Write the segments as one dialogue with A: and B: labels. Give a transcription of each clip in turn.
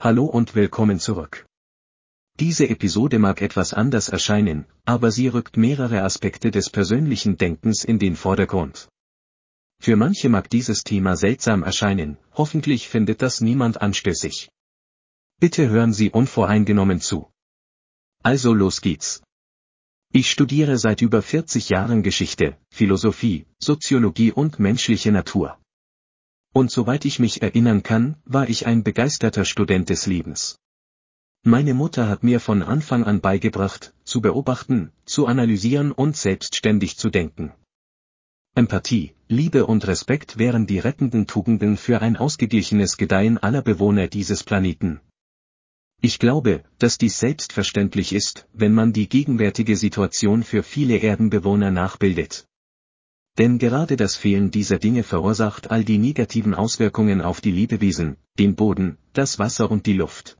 A: Hallo und willkommen zurück. Diese Episode mag etwas anders erscheinen, aber sie rückt mehrere Aspekte des persönlichen Denkens in den Vordergrund. Für manche mag dieses Thema seltsam erscheinen, hoffentlich findet das niemand anstößig. Bitte hören Sie unvoreingenommen zu. Also los geht's. Ich studiere seit über 40 Jahren Geschichte, Philosophie, Soziologie und menschliche Natur. Und soweit ich mich erinnern kann, war ich ein begeisterter Student des Lebens. Meine Mutter hat mir von Anfang an beigebracht, zu beobachten, zu analysieren und selbstständig zu denken. Empathie, Liebe und Respekt wären die rettenden Tugenden für ein ausgeglichenes Gedeihen aller Bewohner dieses Planeten. Ich glaube, dass dies selbstverständlich ist, wenn man die gegenwärtige Situation für viele Erdenbewohner nachbildet. Denn gerade das Fehlen dieser Dinge verursacht all die negativen Auswirkungen auf die Lebewesen, den Boden, das Wasser und die Luft.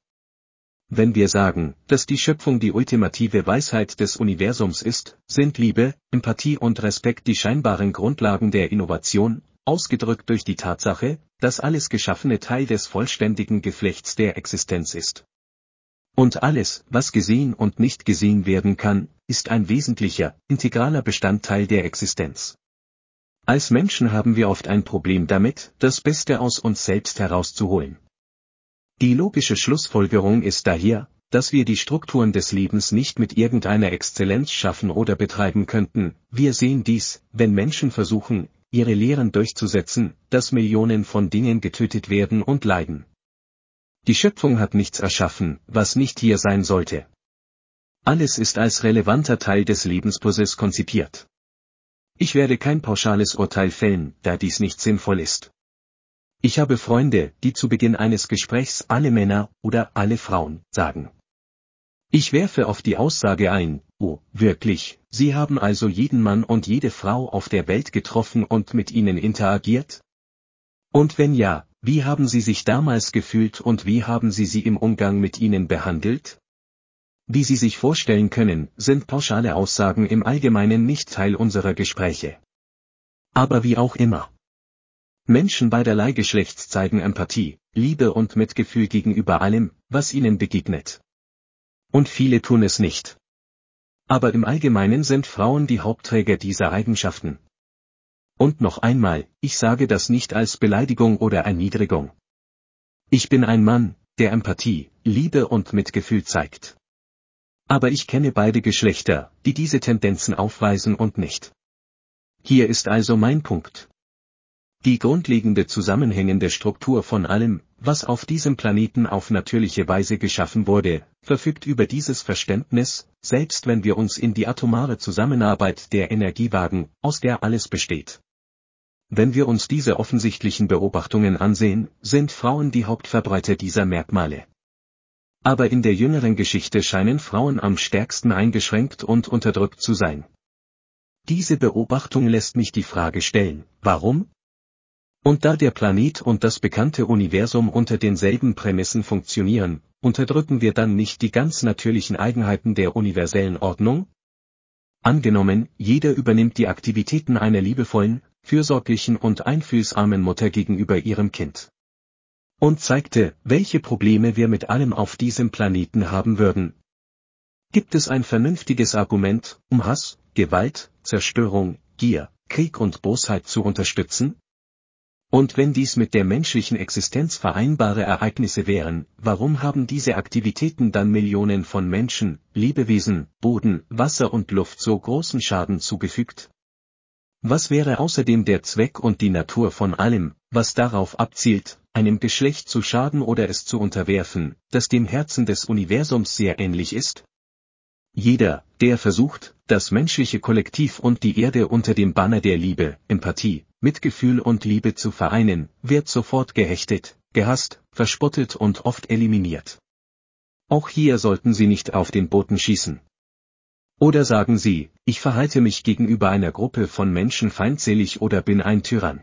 A: Wenn wir sagen, dass die Schöpfung die ultimative Weisheit des Universums ist, sind Liebe, Empathie und Respekt die scheinbaren Grundlagen der Innovation, ausgedrückt durch die Tatsache, dass alles Geschaffene Teil des vollständigen Geflechts der Existenz ist. Und alles, was gesehen und nicht gesehen werden kann, ist ein wesentlicher, integraler Bestandteil der Existenz. Als Menschen haben wir oft ein Problem damit, das Beste aus uns selbst herauszuholen. Die logische Schlussfolgerung ist daher, dass wir die Strukturen des Lebens nicht mit irgendeiner Exzellenz schaffen oder betreiben könnten, wir sehen dies, wenn Menschen versuchen, ihre Lehren durchzusetzen, dass Millionen von Dingen getötet werden und leiden. Die Schöpfung hat nichts erschaffen, was nicht hier sein sollte. Alles ist als relevanter Teil des Lebensprozesses konzipiert. Ich werde kein pauschales Urteil fällen, da dies nicht sinnvoll ist. Ich habe Freunde, die zu Beginn eines Gesprächs alle Männer oder alle Frauen sagen. Ich werfe auf die Aussage ein, oh, wirklich, Sie haben also jeden Mann und jede Frau auf der Welt getroffen und mit ihnen interagiert? Und wenn ja, wie haben Sie sich damals gefühlt und wie haben Sie sie im Umgang mit ihnen behandelt? Wie Sie sich vorstellen können, sind pauschale Aussagen im Allgemeinen nicht Teil unserer Gespräche. Aber wie auch immer. Menschen beiderlei Geschlechts zeigen Empathie, Liebe und Mitgefühl gegenüber allem, was ihnen begegnet. Und viele tun es nicht. Aber im Allgemeinen sind Frauen die Hauptträger dieser Eigenschaften. Und noch einmal, ich sage das nicht als Beleidigung oder Erniedrigung. Ich bin ein Mann, der Empathie, Liebe und Mitgefühl zeigt. Aber ich kenne beide Geschlechter, die diese Tendenzen aufweisen und nicht. Hier ist also mein Punkt. Die grundlegende zusammenhängende Struktur von allem, was auf diesem Planeten auf natürliche Weise geschaffen wurde, verfügt über dieses Verständnis, selbst wenn wir uns in die atomare Zusammenarbeit der Energie wagen, aus der alles besteht. Wenn wir uns diese offensichtlichen Beobachtungen ansehen, sind Frauen die Hauptverbreiter dieser Merkmale. Aber in der jüngeren Geschichte scheinen Frauen am stärksten eingeschränkt und unterdrückt zu sein. Diese Beobachtung lässt mich die Frage stellen, warum? Und da der Planet und das bekannte Universum unter denselben Prämissen funktionieren, unterdrücken wir dann nicht die ganz natürlichen Eigenheiten der universellen Ordnung? Angenommen, jeder übernimmt die Aktivitäten einer liebevollen, fürsorglichen und einfühlsamen Mutter gegenüber ihrem Kind. Und zeigte, welche Probleme wir mit allem auf diesem Planeten haben würden. Gibt es ein vernünftiges Argument, um Hass, Gewalt, Zerstörung, Gier, Krieg und Bosheit zu unterstützen? Und wenn dies mit der menschlichen Existenz vereinbare Ereignisse wären, warum haben diese Aktivitäten dann Millionen von Menschen, Lebewesen, Boden, Wasser und Luft so großen Schaden zugefügt? Was wäre außerdem der Zweck und die Natur von allem, was darauf abzielt, einem Geschlecht zu schaden oder es zu unterwerfen, das dem Herzen des Universums sehr ähnlich ist? Jeder, der versucht, das menschliche Kollektiv und die Erde unter dem Banner der Liebe, Empathie, Mitgefühl und Liebe zu vereinen, wird sofort gehechtet, gehasst, verspottet und oft eliminiert. Auch hier sollten Sie nicht auf den Boten schießen. Oder sagen Sie, ich verhalte mich gegenüber einer Gruppe von Menschen feindselig oder bin ein Tyrann.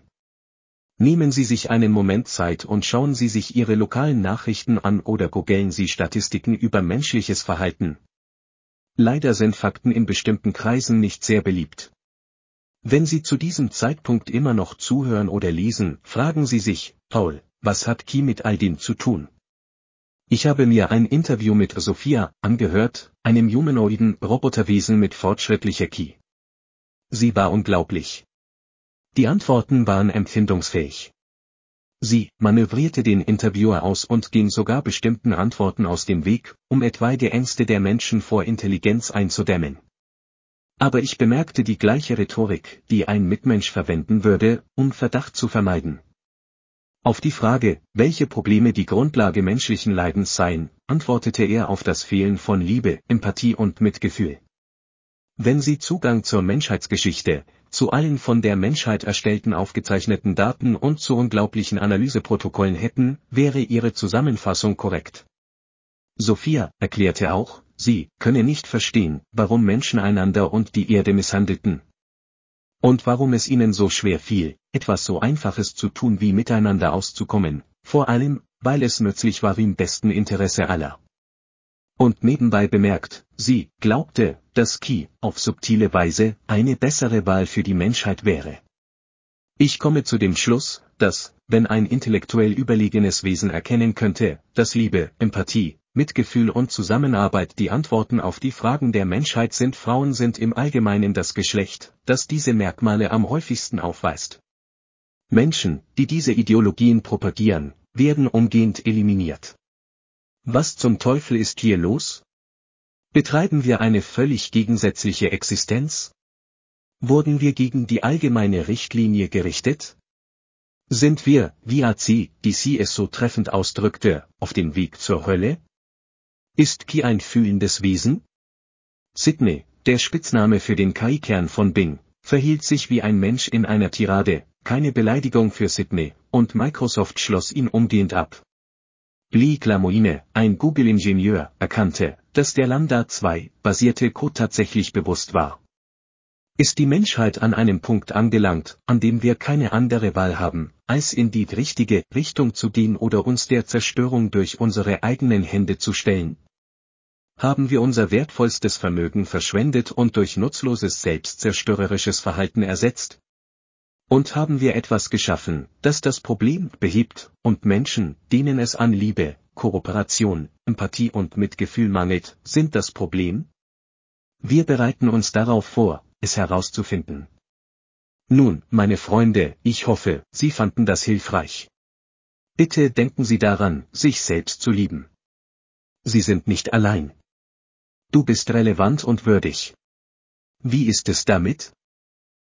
A: Nehmen Sie sich einen Moment Zeit und schauen Sie sich Ihre lokalen Nachrichten an oder googeln Sie Statistiken über menschliches Verhalten. Leider sind Fakten in bestimmten Kreisen nicht sehr beliebt. Wenn Sie zu diesem Zeitpunkt immer noch zuhören oder lesen, fragen Sie sich, Paul, was hat Ki mit all dem zu tun? Ich habe mir ein Interview mit Sophia angehört, einem humanoiden Roboterwesen mit fortschrittlicher Ki. Sie war unglaublich. Die Antworten waren empfindungsfähig. Sie manövrierte den Interviewer aus und ging sogar bestimmten Antworten aus dem Weg, um etwaige Ängste der Menschen vor Intelligenz einzudämmen. Aber ich bemerkte die gleiche Rhetorik, die ein Mitmensch verwenden würde, um Verdacht zu vermeiden. Auf die Frage, welche Probleme die Grundlage menschlichen Leidens seien, antwortete er auf das Fehlen von Liebe, Empathie und Mitgefühl. Wenn Sie Zugang zur Menschheitsgeschichte, zu allen von der Menschheit erstellten aufgezeichneten Daten und zu unglaublichen Analyseprotokollen hätten, wäre Ihre Zusammenfassung korrekt. Sophia erklärte auch, sie könne nicht verstehen, warum Menschen einander und die Erde misshandelten, und warum es ihnen so schwer fiel, etwas so Einfaches zu tun wie miteinander auszukommen, vor allem, weil es nützlich war im besten Interesse aller. Und nebenbei bemerkt, sie glaubte, dass Ki, auf subtile Weise, eine bessere Wahl für die Menschheit wäre. Ich komme zu dem Schluss, dass, wenn ein intellektuell überlegenes Wesen erkennen könnte, dass Liebe, Empathie, Mitgefühl und Zusammenarbeit die Antworten auf die Fragen der Menschheit sind Frauen sind im Allgemeinen das Geschlecht, das diese Merkmale am häufigsten aufweist. Menschen, die diese Ideologien propagieren, werden umgehend eliminiert. Was zum Teufel ist hier los? Betreiben wir eine völlig gegensätzliche Existenz? Wurden wir gegen die allgemeine Richtlinie gerichtet? Sind wir, wie AC, die sie es so treffend ausdrückte, auf dem Weg zur Hölle? Ist Ki ein fühlendes Wesen? Sidney, der Spitzname für den Kai-Kern von Bing, verhielt sich wie ein Mensch in einer Tirade, keine Beleidigung für Sidney, und Microsoft schloss ihn umgehend ab. Lee Glamoine, ein Google-Ingenieur, erkannte, dass der Lambda 2 basierte Code tatsächlich bewusst war. Ist die Menschheit an einem Punkt angelangt, an dem wir keine andere Wahl haben, als in die richtige Richtung zu gehen oder uns der Zerstörung durch unsere eigenen Hände zu stellen? haben wir unser wertvollstes Vermögen verschwendet und durch nutzloses selbstzerstörerisches Verhalten ersetzt? Und haben wir etwas geschaffen, das das Problem behebt, und Menschen, denen es an Liebe, Kooperation, Empathie und Mitgefühl mangelt, sind das Problem? Wir bereiten uns darauf vor, es herauszufinden. Nun, meine Freunde, ich hoffe, Sie fanden das hilfreich. Bitte denken Sie daran, sich selbst zu lieben. Sie sind nicht allein. Du bist relevant und würdig. Wie ist es damit?